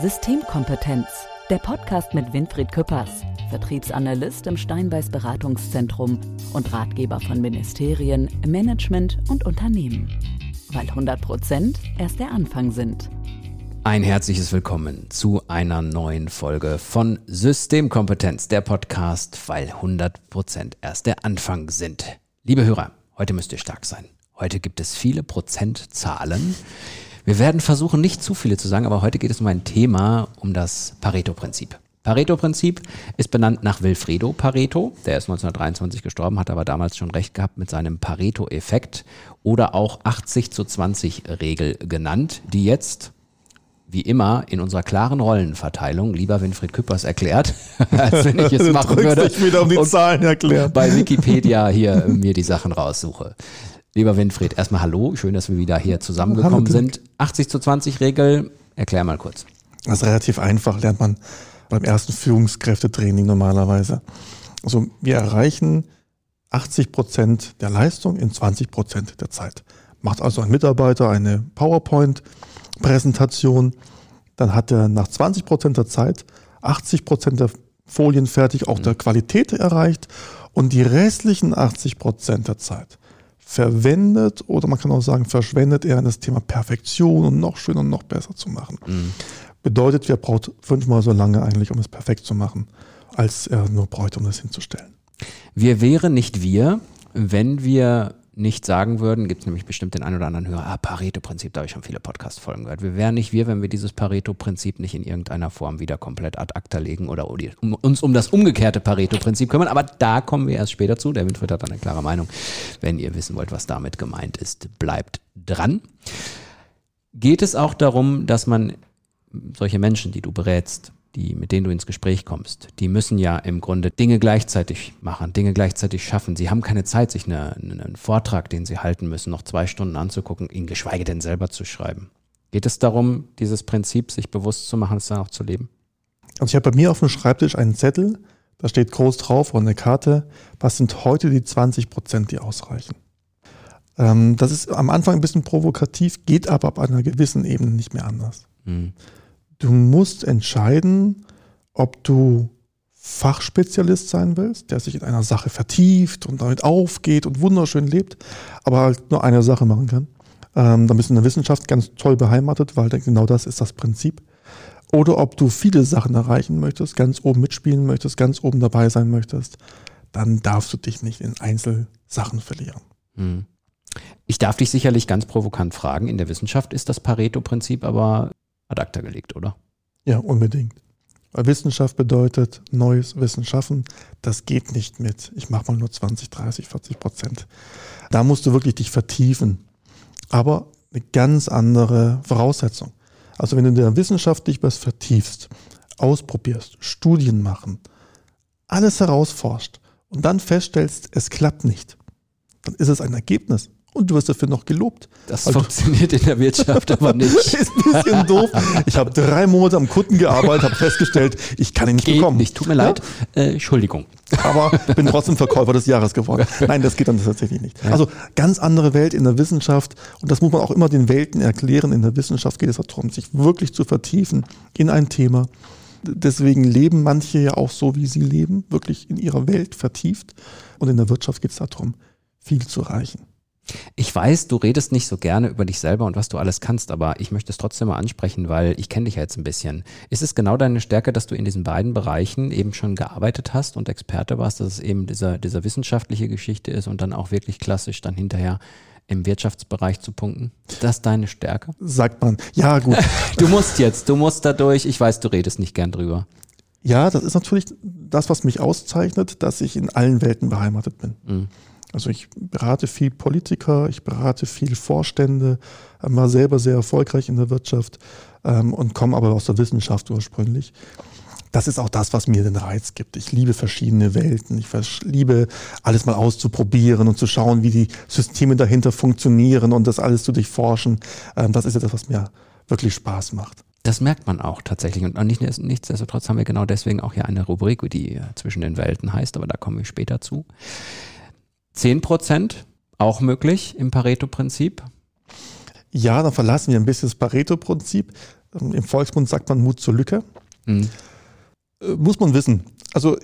Systemkompetenz, der Podcast mit Winfried Küppers, Vertriebsanalyst im Steinbeiß Beratungszentrum und Ratgeber von Ministerien, Management und Unternehmen. Weil 100 Prozent erst der Anfang sind. Ein herzliches Willkommen zu einer neuen Folge von Systemkompetenz, der Podcast, weil 100 Prozent erst der Anfang sind. Liebe Hörer, heute müsst ihr stark sein. Heute gibt es viele Prozentzahlen. Wir werden versuchen, nicht zu viele zu sagen, aber heute geht es um ein Thema, um das Pareto-Prinzip. Pareto-Prinzip ist benannt nach Wilfredo Pareto. Der ist 1923 gestorben, hat aber damals schon recht gehabt mit seinem Pareto-Effekt oder auch 80 zu 20 Regel genannt, die jetzt wie immer in unserer klaren Rollenverteilung lieber Winfried Küppers erklärt, als wenn ich es machen würde. Ich wieder um die Zahlen erklären. Bei Wikipedia hier mir die Sachen raussuche. Lieber Winfried, erstmal hallo, schön, dass wir wieder hier zusammengekommen hallo, sind. 80 zu 20 Regel, erklär mal kurz. Das ist relativ einfach, lernt man beim ersten Führungskräftetraining normalerweise. Also wir erreichen 80 Prozent der Leistung in 20 Prozent der Zeit. Macht also ein Mitarbeiter eine PowerPoint-Präsentation, dann hat er nach 20 Prozent der Zeit 80 Prozent der Folien fertig, auch der Qualität erreicht und die restlichen 80 Prozent der Zeit verwendet oder man kann auch sagen, verschwendet er in das Thema Perfektion und noch schöner und noch besser zu machen. Mhm. Bedeutet, wir braucht fünfmal so lange eigentlich, um es perfekt zu machen, als er nur bräuchte, um es hinzustellen. Wir wären nicht wir, wenn wir nicht sagen würden, gibt es nämlich bestimmt den einen oder anderen Hörer, ah, Pareto-Prinzip, da habe ich schon viele Podcast-Folgen gehört. Wir wären nicht wir, wenn wir dieses Pareto-Prinzip nicht in irgendeiner Form wieder komplett ad acta legen oder uns um das umgekehrte Pareto-Prinzip kümmern. Aber da kommen wir erst später zu. Der Winfried hat eine klare Meinung. Wenn ihr wissen wollt, was damit gemeint ist, bleibt dran. Geht es auch darum, dass man solche Menschen, die du berätst, die, mit denen du ins Gespräch kommst, die müssen ja im Grunde Dinge gleichzeitig machen, Dinge gleichzeitig schaffen. Sie haben keine Zeit, sich eine, einen Vortrag, den sie halten müssen, noch zwei Stunden anzugucken, ihn geschweige denn selber zu schreiben. Geht es darum, dieses Prinzip sich bewusst zu machen, es dann auch zu leben? Also ich habe bei mir auf dem Schreibtisch einen Zettel, da steht groß drauf und eine Karte, was sind heute die 20 Prozent, die ausreichen. Ähm, das ist am Anfang ein bisschen provokativ, geht aber ab einer gewissen Ebene nicht mehr anders. Mhm. Du musst entscheiden, ob du Fachspezialist sein willst, der sich in einer Sache vertieft und damit aufgeht und wunderschön lebt, aber halt nur eine Sache machen kann. Ähm, dann bist du in der Wissenschaft ganz toll beheimatet, weil genau das ist das Prinzip. Oder ob du viele Sachen erreichen möchtest, ganz oben mitspielen möchtest, ganz oben dabei sein möchtest, dann darfst du dich nicht in Einzelsachen verlieren. Hm. Ich darf dich sicherlich ganz provokant fragen, in der Wissenschaft ist das Pareto-Prinzip aber ad acta gelegt, oder? Ja, unbedingt. Weil Wissenschaft bedeutet neues Wissen schaffen. Das geht nicht mit, ich mache mal nur 20, 30, 40 Prozent. Da musst du wirklich dich vertiefen. Aber eine ganz andere Voraussetzung. Also wenn du in der Wissenschaft dich was vertiefst, ausprobierst, Studien machen, alles herausforscht und dann feststellst, es klappt nicht, dann ist es ein Ergebnis und du wirst dafür noch gelobt. Das also, funktioniert in der Wirtschaft aber nicht. ist ein bisschen doof. Ich habe drei Monate am Kunden gearbeitet, habe festgestellt, ich kann ihn nicht geht bekommen. Nicht, tut mir ja? leid. Äh, Entschuldigung. Aber bin trotzdem Verkäufer des Jahres geworden. Nein, das geht dann tatsächlich nicht. Also ganz andere Welt in der Wissenschaft. Und das muss man auch immer den Welten erklären. In der Wissenschaft geht es darum, sich wirklich zu vertiefen in ein Thema. Deswegen leben manche ja auch so, wie sie leben, wirklich in ihrer Welt vertieft. Und in der Wirtschaft geht es darum, viel zu erreichen. Ich weiß, du redest nicht so gerne über dich selber und was du alles kannst, aber ich möchte es trotzdem mal ansprechen, weil ich kenne dich ja jetzt ein bisschen. Ist es genau deine Stärke, dass du in diesen beiden Bereichen eben schon gearbeitet hast und Experte warst, dass es eben dieser, dieser wissenschaftliche Geschichte ist und dann auch wirklich klassisch dann hinterher im Wirtschaftsbereich zu punkten? Ist das deine Stärke? Sagt man. Ja, gut. du musst jetzt, du musst dadurch. Ich weiß, du redest nicht gern drüber. Ja, das ist natürlich das, was mich auszeichnet, dass ich in allen Welten beheimatet bin. Mhm. Also ich berate viel Politiker, ich berate viel Vorstände, war selber sehr erfolgreich in der Wirtschaft ähm, und komme aber aus der Wissenschaft ursprünglich. Das ist auch das, was mir den Reiz gibt. Ich liebe verschiedene Welten. Ich liebe alles mal auszuprobieren und zu schauen, wie die Systeme dahinter funktionieren und das alles zu durchforschen. Ähm, das ist ja das, was mir wirklich Spaß macht. Das merkt man auch tatsächlich. Und nicht, nichtsdestotrotz haben wir genau deswegen auch hier eine Rubrik, die zwischen den Welten heißt, aber da kommen wir später zu. 10 Prozent, auch möglich im Pareto-Prinzip? Ja, dann verlassen wir ein bisschen das Pareto-Prinzip. Ähm, Im Volksmund sagt man Mut zur Lücke. Mhm. Äh, muss man wissen. Also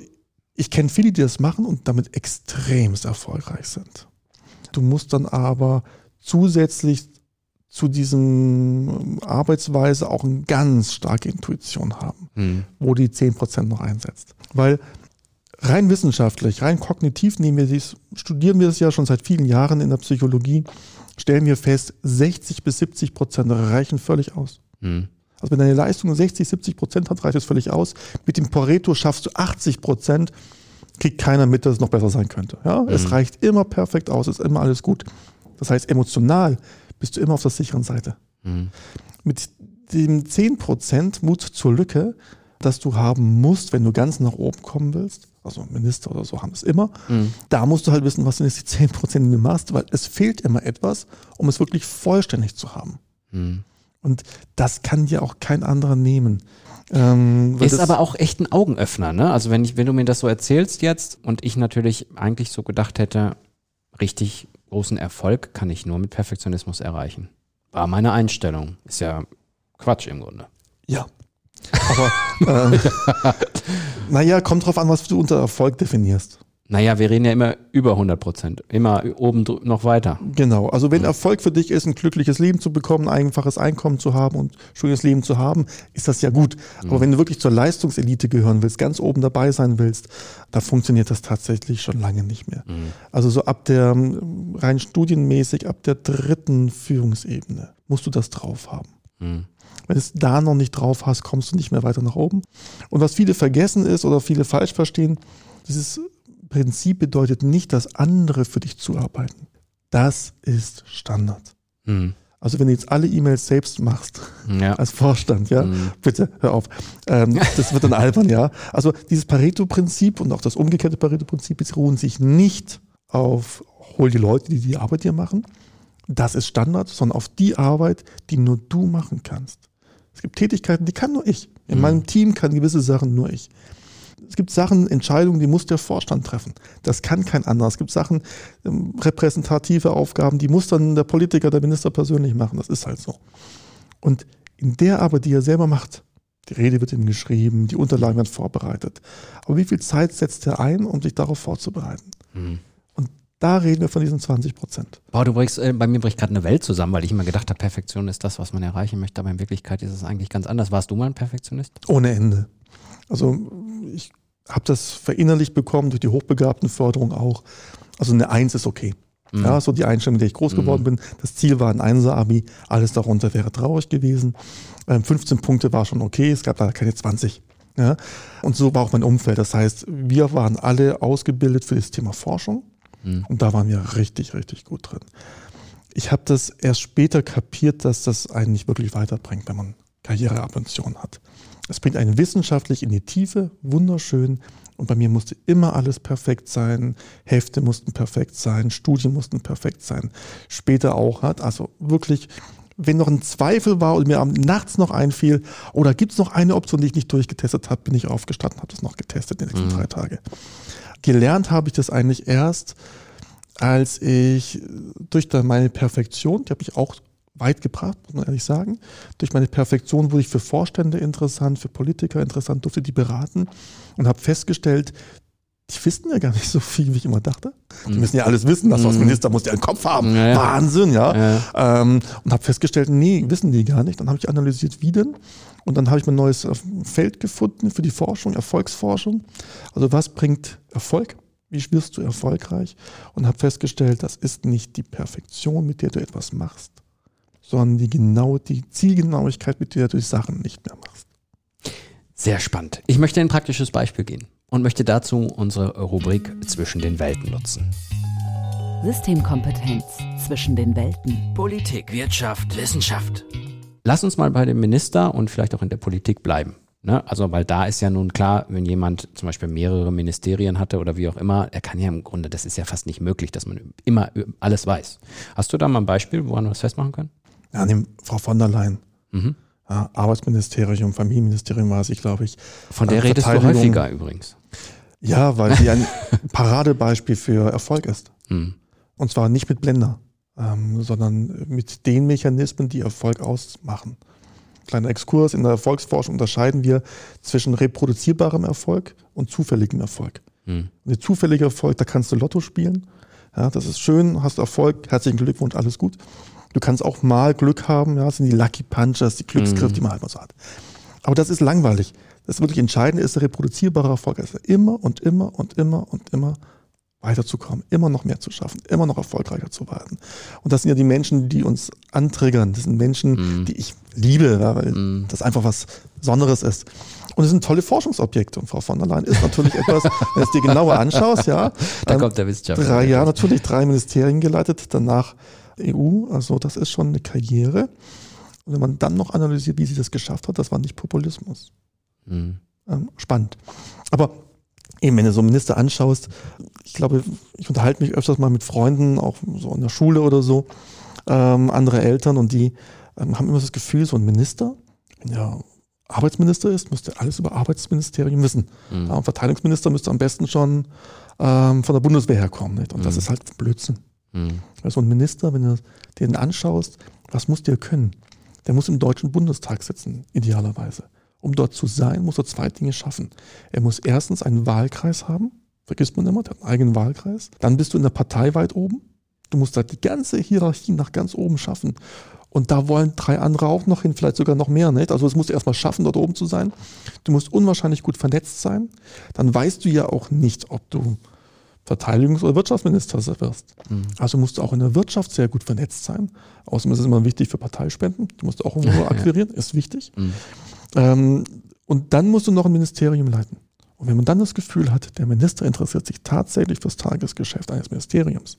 ich kenne viele, die das machen und damit extremst erfolgreich sind. Du musst dann aber zusätzlich zu diesem ähm, Arbeitsweise auch eine ganz starke Intuition haben, mhm. wo die 10% noch einsetzt. Weil rein wissenschaftlich, rein kognitiv nehmen wir dies, studieren wir es ja schon seit vielen Jahren in der Psychologie, stellen wir fest, 60 bis 70 Prozent reichen völlig aus. Mhm. Also wenn deine Leistung 60, 70 Prozent hat, reicht es völlig aus. Mit dem Pareto schaffst du 80 Prozent, kriegt keiner mit, dass es noch besser sein könnte. Ja? Mhm. Es reicht immer perfekt aus, ist immer alles gut. Das heißt, emotional bist du immer auf der sicheren Seite. Mhm. Mit dem 10% Mut zur Lücke, das du haben musst, wenn du ganz nach oben kommen willst, also Minister oder so haben es immer, mhm. da musst du halt wissen, was sind jetzt die 10%, die du machst, weil es fehlt immer etwas, um es wirklich vollständig zu haben. Mhm. Und das kann dir auch kein anderer nehmen. Ähm, ist aber auch echt ein Augenöffner, ne? Also wenn ich, wenn du mir das so erzählst jetzt und ich natürlich eigentlich so gedacht hätte, richtig großen Erfolg kann ich nur mit Perfektionismus erreichen. War meine Einstellung. Ist ja Quatsch im Grunde. Ja. Aber äh, naja, kommt drauf an, was du unter Erfolg definierst. Naja, wir reden ja immer über 100 Prozent, immer oben noch weiter. Genau, also wenn Erfolg für dich ist, ein glückliches Leben zu bekommen, ein einfaches Einkommen zu haben und ein schönes Leben zu haben, ist das ja gut. Mhm. Aber wenn du wirklich zur Leistungselite gehören willst, ganz oben dabei sein willst, da funktioniert das tatsächlich schon lange nicht mehr. Mhm. Also so ab der, rein studienmäßig, ab der dritten Führungsebene musst du das drauf haben. Mhm. Wenn du es da noch nicht drauf hast, kommst du nicht mehr weiter nach oben. Und was viele vergessen ist oder viele falsch verstehen, ist Prinzip bedeutet nicht, dass andere für dich zuarbeiten. Das ist Standard. Mhm. Also wenn du jetzt alle E-Mails selbst machst, ja. als Vorstand, ja, mhm. bitte hör auf. Ähm, das wird dann albern, ja. Also dieses Pareto-Prinzip und auch das umgekehrte Pareto-Prinzip ruhen sich nicht auf, hol die Leute, die die Arbeit dir machen. Das ist Standard, sondern auf die Arbeit, die nur du machen kannst. Es gibt Tätigkeiten, die kann nur ich. In mhm. meinem Team kann gewisse Sachen nur ich es gibt Sachen, Entscheidungen, die muss der Vorstand treffen. Das kann kein anderer. Es gibt Sachen, ähm, repräsentative Aufgaben, die muss dann der Politiker, der Minister persönlich machen. Das ist halt so. Und in der Arbeit, die er selber macht, die Rede wird ihm geschrieben, die Unterlagen werden vorbereitet. Aber wie viel Zeit setzt er ein, um sich darauf vorzubereiten? Mhm. Da reden wir von diesen 20 Prozent. Boah, du brichst, äh, bei mir bricht gerade eine Welt zusammen, weil ich immer gedacht habe, Perfektion ist das, was man erreichen möchte, aber in Wirklichkeit ist es eigentlich ganz anders. Warst du mal ein Perfektionist? Ohne Ende. Also ich habe das verinnerlicht bekommen durch die Hochbegabtenförderung auch. Also eine Eins ist okay. Mhm. Ja, so die Einstellung, mit der ich groß mhm. geworden bin. Das Ziel war ein Einser-Abi. Alles darunter wäre traurig gewesen. Ähm, 15 Punkte war schon okay. Es gab da keine 20. Ja? Und so war auch mein Umfeld. Das heißt, wir waren alle ausgebildet für das Thema Forschung. Mhm. Und da waren wir richtig, richtig gut drin. Ich habe das erst später kapiert, dass das einen nicht wirklich weiterbringt, wenn man Karriereambitionen hat. Es bringt einen wissenschaftlich in die Tiefe, wunderschön. Und bei mir musste immer alles perfekt sein. Hefte mussten perfekt sein, Studien mussten perfekt sein. Später auch hat, also wirklich, wenn noch ein Zweifel war und mir am nachts noch einfiel, oder gibt es noch eine Option, die ich nicht durchgetestet habe, bin ich aufgestanden, habe das noch getestet in den nächsten mhm. drei Tage. Gelernt habe ich das eigentlich erst, als ich durch meine Perfektion, die habe ich auch weit gebracht, muss man ehrlich sagen. Durch meine Perfektion wurde ich für Vorstände interessant, für Politiker interessant, durfte die beraten und habe festgestellt, die wissen ja gar nicht so viel, wie ich immer dachte. Die mhm. müssen ja alles wissen, das als mhm. Minister muss ja einen Kopf haben. Ja, ja. Wahnsinn, ja. ja. Ähm, und habe festgestellt, nee, wissen die gar nicht. Dann habe ich analysiert, wie denn. Und dann habe ich mein neues äh, Feld gefunden für die Forschung, Erfolgsforschung. Also was bringt Erfolg? Wie wirst du erfolgreich? Und habe festgestellt, das ist nicht die Perfektion, mit der du etwas machst, sondern die, genau, die Zielgenauigkeit, mit der du die Sachen nicht mehr machst. Sehr spannend. Ich möchte ein praktisches Beispiel gehen und möchte dazu unsere Rubrik Zwischen den Welten nutzen. Systemkompetenz zwischen den Welten. Politik, Wirtschaft, Wissenschaft. Lass uns mal bei dem Minister und vielleicht auch in der Politik bleiben. Ne? Also, weil da ist ja nun klar, wenn jemand zum Beispiel mehrere Ministerien hatte oder wie auch immer, er kann ja im Grunde, das ist ja fast nicht möglich, dass man immer alles weiß. Hast du da mal ein Beispiel, woran wir das festmachen können? Ja, nehmen Frau von der Leyen. Mhm. Arbeitsministerium, Familienministerium war es, ich glaube ich. Von der äh, redest du häufiger übrigens. Ja, weil sie ein Paradebeispiel für Erfolg ist. Mhm. Und zwar nicht mit Blender, ähm, sondern mit den Mechanismen, die Erfolg ausmachen. kleiner Exkurs, in der Erfolgsforschung unterscheiden wir zwischen reproduzierbarem Erfolg und zufälligem Erfolg. Mhm. Der zufällige Erfolg, da kannst du Lotto spielen. Ja, das ist schön, hast Erfolg, herzlichen Glückwunsch, alles gut. Du kannst auch mal Glück haben, ja, das sind die Lucky Punchers, die Glücksgriff, mhm. die man halt mal so hat. Aber das ist langweilig. Das wirklich Entscheidende ist der reproduzierbare Erfolg. Also immer und immer und immer und immer weiterzukommen, immer noch mehr zu schaffen, immer noch erfolgreicher zu werden. Und das sind ja die Menschen, die uns anträgern. Das sind Menschen, mm. die ich liebe, weil mm. das einfach was Besonderes ist. Und es sind tolle Forschungsobjekte. Und Frau von der Leyen ist natürlich etwas, wenn du es dir genauer anschaust, ja. Da kommt der Wissenschaftler. Drei Jahre natürlich, drei Ministerien geleitet, danach EU. Also das ist schon eine Karriere. Und wenn man dann noch analysiert, wie sie das geschafft hat, das war nicht Populismus. Mm. Ähm, spannend. Aber eben, wenn du so einen Minister anschaust, ich glaube, ich unterhalte mich öfters mal mit Freunden, auch so in der Schule oder so, ähm, andere Eltern und die ähm, haben immer das Gefühl, so ein Minister, wenn er Arbeitsminister ist, müsste alles über Arbeitsministerium wissen. Mhm. Ja, ein Verteidigungsminister müsste am besten schon ähm, von der Bundeswehr herkommen. Nicht? Und mhm. das ist halt Blödsinn. Mhm. Also ein Minister, wenn du den anschaust, was muss der können? Der muss im Deutschen Bundestag sitzen, idealerweise. Um dort zu sein, muss er zwei Dinge schaffen. Er muss erstens einen Wahlkreis haben, vergisst man immer, der hat einen eigenen Wahlkreis. Dann bist du in der Partei weit oben. Du musst halt die ganze Hierarchie nach ganz oben schaffen. Und da wollen drei andere auch noch hin, vielleicht sogar noch mehr. Nicht? Also es musst du erstmal schaffen, dort oben zu sein. Du musst unwahrscheinlich gut vernetzt sein. Dann weißt du ja auch nicht, ob du Verteidigungs- oder Wirtschaftsminister wirst. Mhm. Also musst du auch in der Wirtschaft sehr gut vernetzt sein. Außerdem ist es immer wichtig für Parteispenden. Du musst auch irgendwo akquirieren, ist wichtig. Mhm. Ähm, und dann musst du noch ein Ministerium leiten. Und wenn man dann das Gefühl hat, der Minister interessiert sich tatsächlich fürs Tagesgeschäft eines Ministeriums,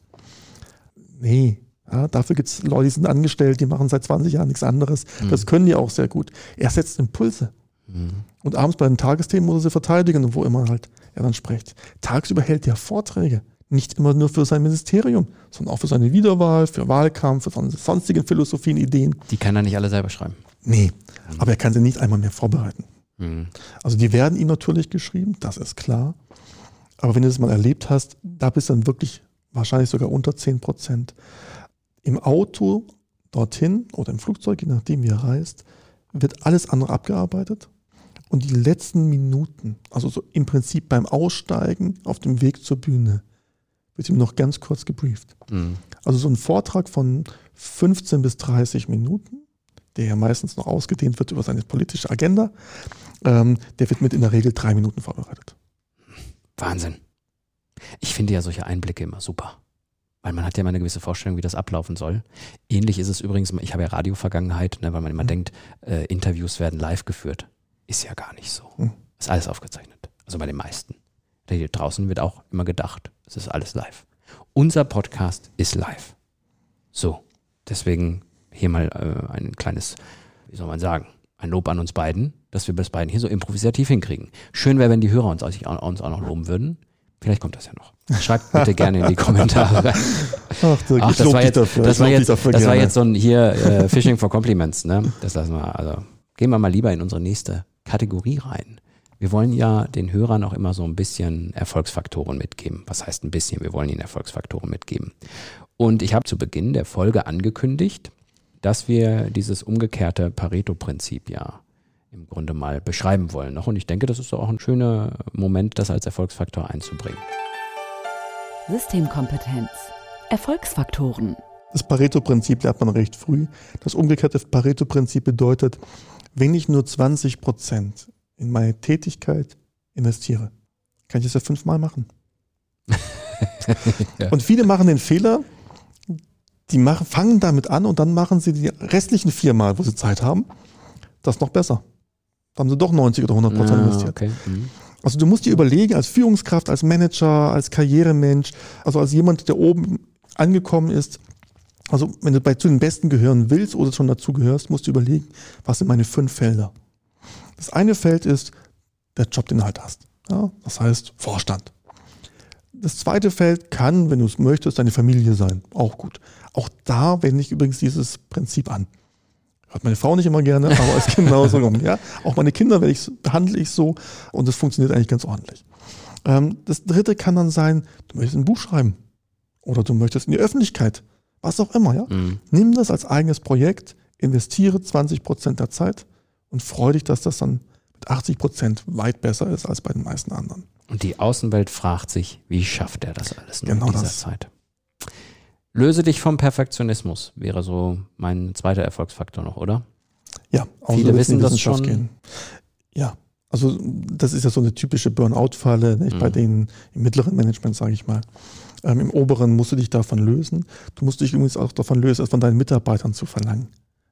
nee, ja, dafür gibt es Leute, die sind angestellt, die machen seit 20 Jahren nichts anderes. Mhm. Das können die auch sehr gut. Er setzt Impulse. Mhm. Und abends bei den Tagesthemen muss er sie verteidigen und wo immer halt er dann spricht. Tagsüber hält er Vorträge. Nicht immer nur für sein Ministerium, sondern auch für seine Wiederwahl, für Wahlkampf, für seine sonstigen Philosophien, Ideen. Die kann er nicht alle selber schreiben. Nee, mhm. aber er kann sie nicht einmal mehr vorbereiten. Mhm. Also die werden ihm natürlich geschrieben, das ist klar. Aber wenn du das mal erlebt hast, da bist du dann wirklich wahrscheinlich sogar unter 10 Prozent. Im Auto dorthin oder im Flugzeug, je nachdem wie er reist, wird alles andere abgearbeitet. Und die letzten Minuten, also so im Prinzip beim Aussteigen auf dem Weg zur Bühne, wird ihm noch ganz kurz gebrieft. Mhm. Also so ein Vortrag von 15 bis 30 Minuten, der ja meistens noch ausgedehnt wird über seine politische Agenda, ähm, der wird mit in der Regel drei Minuten vorbereitet. Wahnsinn. Ich finde ja solche Einblicke immer super. Weil man hat ja immer eine gewisse Vorstellung, wie das ablaufen soll. Ähnlich ist es übrigens, ich habe ja Radio-Vergangenheit, ne, weil man immer mhm. denkt, äh, Interviews werden live geführt. Ist ja gar nicht so. Mhm. Ist alles aufgezeichnet. Also bei den meisten. Hier draußen wird auch immer gedacht, es ist alles live. Unser Podcast ist live. So, deswegen hier mal äh, ein kleines, wie soll man sagen, ein Lob an uns beiden, dass wir das beiden hier so improvisativ hinkriegen. Schön wäre, wenn die Hörer uns, uns auch noch loben würden. Vielleicht kommt das ja noch. Schreibt bitte gerne in die Kommentare. Ach, Ach das, war jetzt, dafür. das, war jetzt, das war jetzt so ein hier äh, Fishing for Compliments. Ne? Das lassen wir. Also gehen wir mal lieber in unsere nächste Kategorie rein. Wir wollen ja den Hörern auch immer so ein bisschen Erfolgsfaktoren mitgeben. Was heißt ein bisschen? Wir wollen ihnen Erfolgsfaktoren mitgeben. Und ich habe zu Beginn der Folge angekündigt, dass wir dieses umgekehrte Pareto-Prinzip ja im Grunde mal beschreiben wollen noch. Und ich denke, das ist auch ein schöner Moment, das als Erfolgsfaktor einzubringen. Systemkompetenz. Erfolgsfaktoren. Das Pareto-Prinzip lernt man recht früh. Das umgekehrte Pareto-Prinzip bedeutet, wenn ich nur 20 Prozent in meine Tätigkeit investiere, kann ich das ja fünfmal machen. ja. Und viele machen den Fehler, die machen, fangen damit an und dann machen sie die restlichen viermal, wo sie Zeit haben, das noch besser. Da haben sie doch 90 oder 100 Prozent ah, investiert. Okay. Mhm. Also du musst dir überlegen, als Führungskraft, als Manager, als Karrieremensch, also als jemand, der oben angekommen ist, also wenn du bei zu den Besten gehören willst oder schon dazu gehörst, musst du überlegen, was sind meine fünf Felder. Das eine Feld ist der Job, den du halt hast. Ja, das heißt Vorstand. Das zweite Feld kann, wenn du es möchtest, deine Familie sein. Auch gut. Auch da wende ich übrigens dieses Prinzip an. Hat meine Frau nicht immer gerne, aber ist genauso. ja? Auch meine Kinder ich, behandle ich so und das funktioniert eigentlich ganz ordentlich. Ähm, das dritte kann dann sein, du möchtest ein Buch schreiben oder du möchtest in die Öffentlichkeit, was auch immer. Ja? Mhm. Nimm das als eigenes Projekt, investiere 20 Prozent der Zeit und freu dich, dass das dann mit 80 Prozent weit besser ist als bei den meisten anderen. Und die Außenwelt fragt sich, wie schafft er das alles nur genau in dieser das. Zeit? Löse dich vom Perfektionismus, wäre so mein zweiter Erfolgsfaktor noch, oder? Ja, auch Viele wissen das schon. Gehen. Ja, also das ist ja so eine typische Burnout-Falle, nicht? bei Mhm. denen im mittleren Management, sage ich mal. Ähm, Im oberen musst du dich davon lösen. Du musst dich übrigens auch davon lösen, es von deinen Mitarbeitern zu verlangen.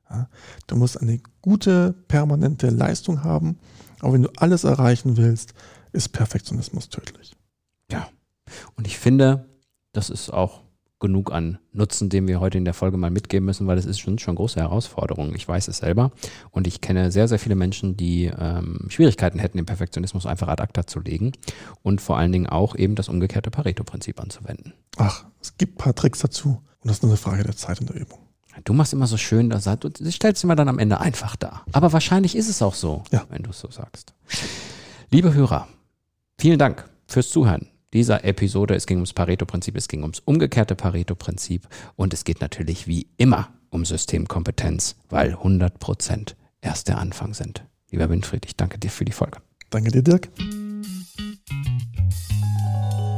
Ja? Du musst eine gute, permanente Leistung haben. Aber wenn du alles erreichen willst, ist Perfektionismus tödlich. Ja. Und ich finde, das ist auch genug an Nutzen, den wir heute in der Folge mal mitgeben müssen, weil es ist schon schon große Herausforderung. Ich weiß es selber und ich kenne sehr, sehr viele Menschen, die ähm, Schwierigkeiten hätten, den Perfektionismus einfach ad acta zu legen und vor allen Dingen auch eben das umgekehrte Pareto-Prinzip anzuwenden. Ach, es gibt ein paar Tricks dazu. Und das ist nur eine Frage der Zeit und der Übung. Du machst immer so schön, das du stellst immer dann am Ende einfach dar. Aber wahrscheinlich ist es auch so, Ja. wenn du es so sagst. Liebe Hörer, vielen Dank fürs Zuhören dieser Episode. Es ging ums Pareto-Prinzip, es ging ums umgekehrte Pareto-Prinzip und es geht natürlich wie immer um Systemkompetenz, weil 100 Prozent erst der Anfang sind. Lieber Winfried, ich danke dir für die Folge. Danke dir, Dirk.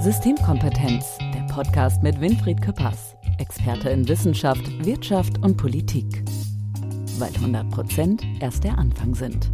Systemkompetenz, der Podcast mit Winfried Küppers, Experte in Wissenschaft, Wirtschaft und Politik. Weil 100 Prozent erst der Anfang sind.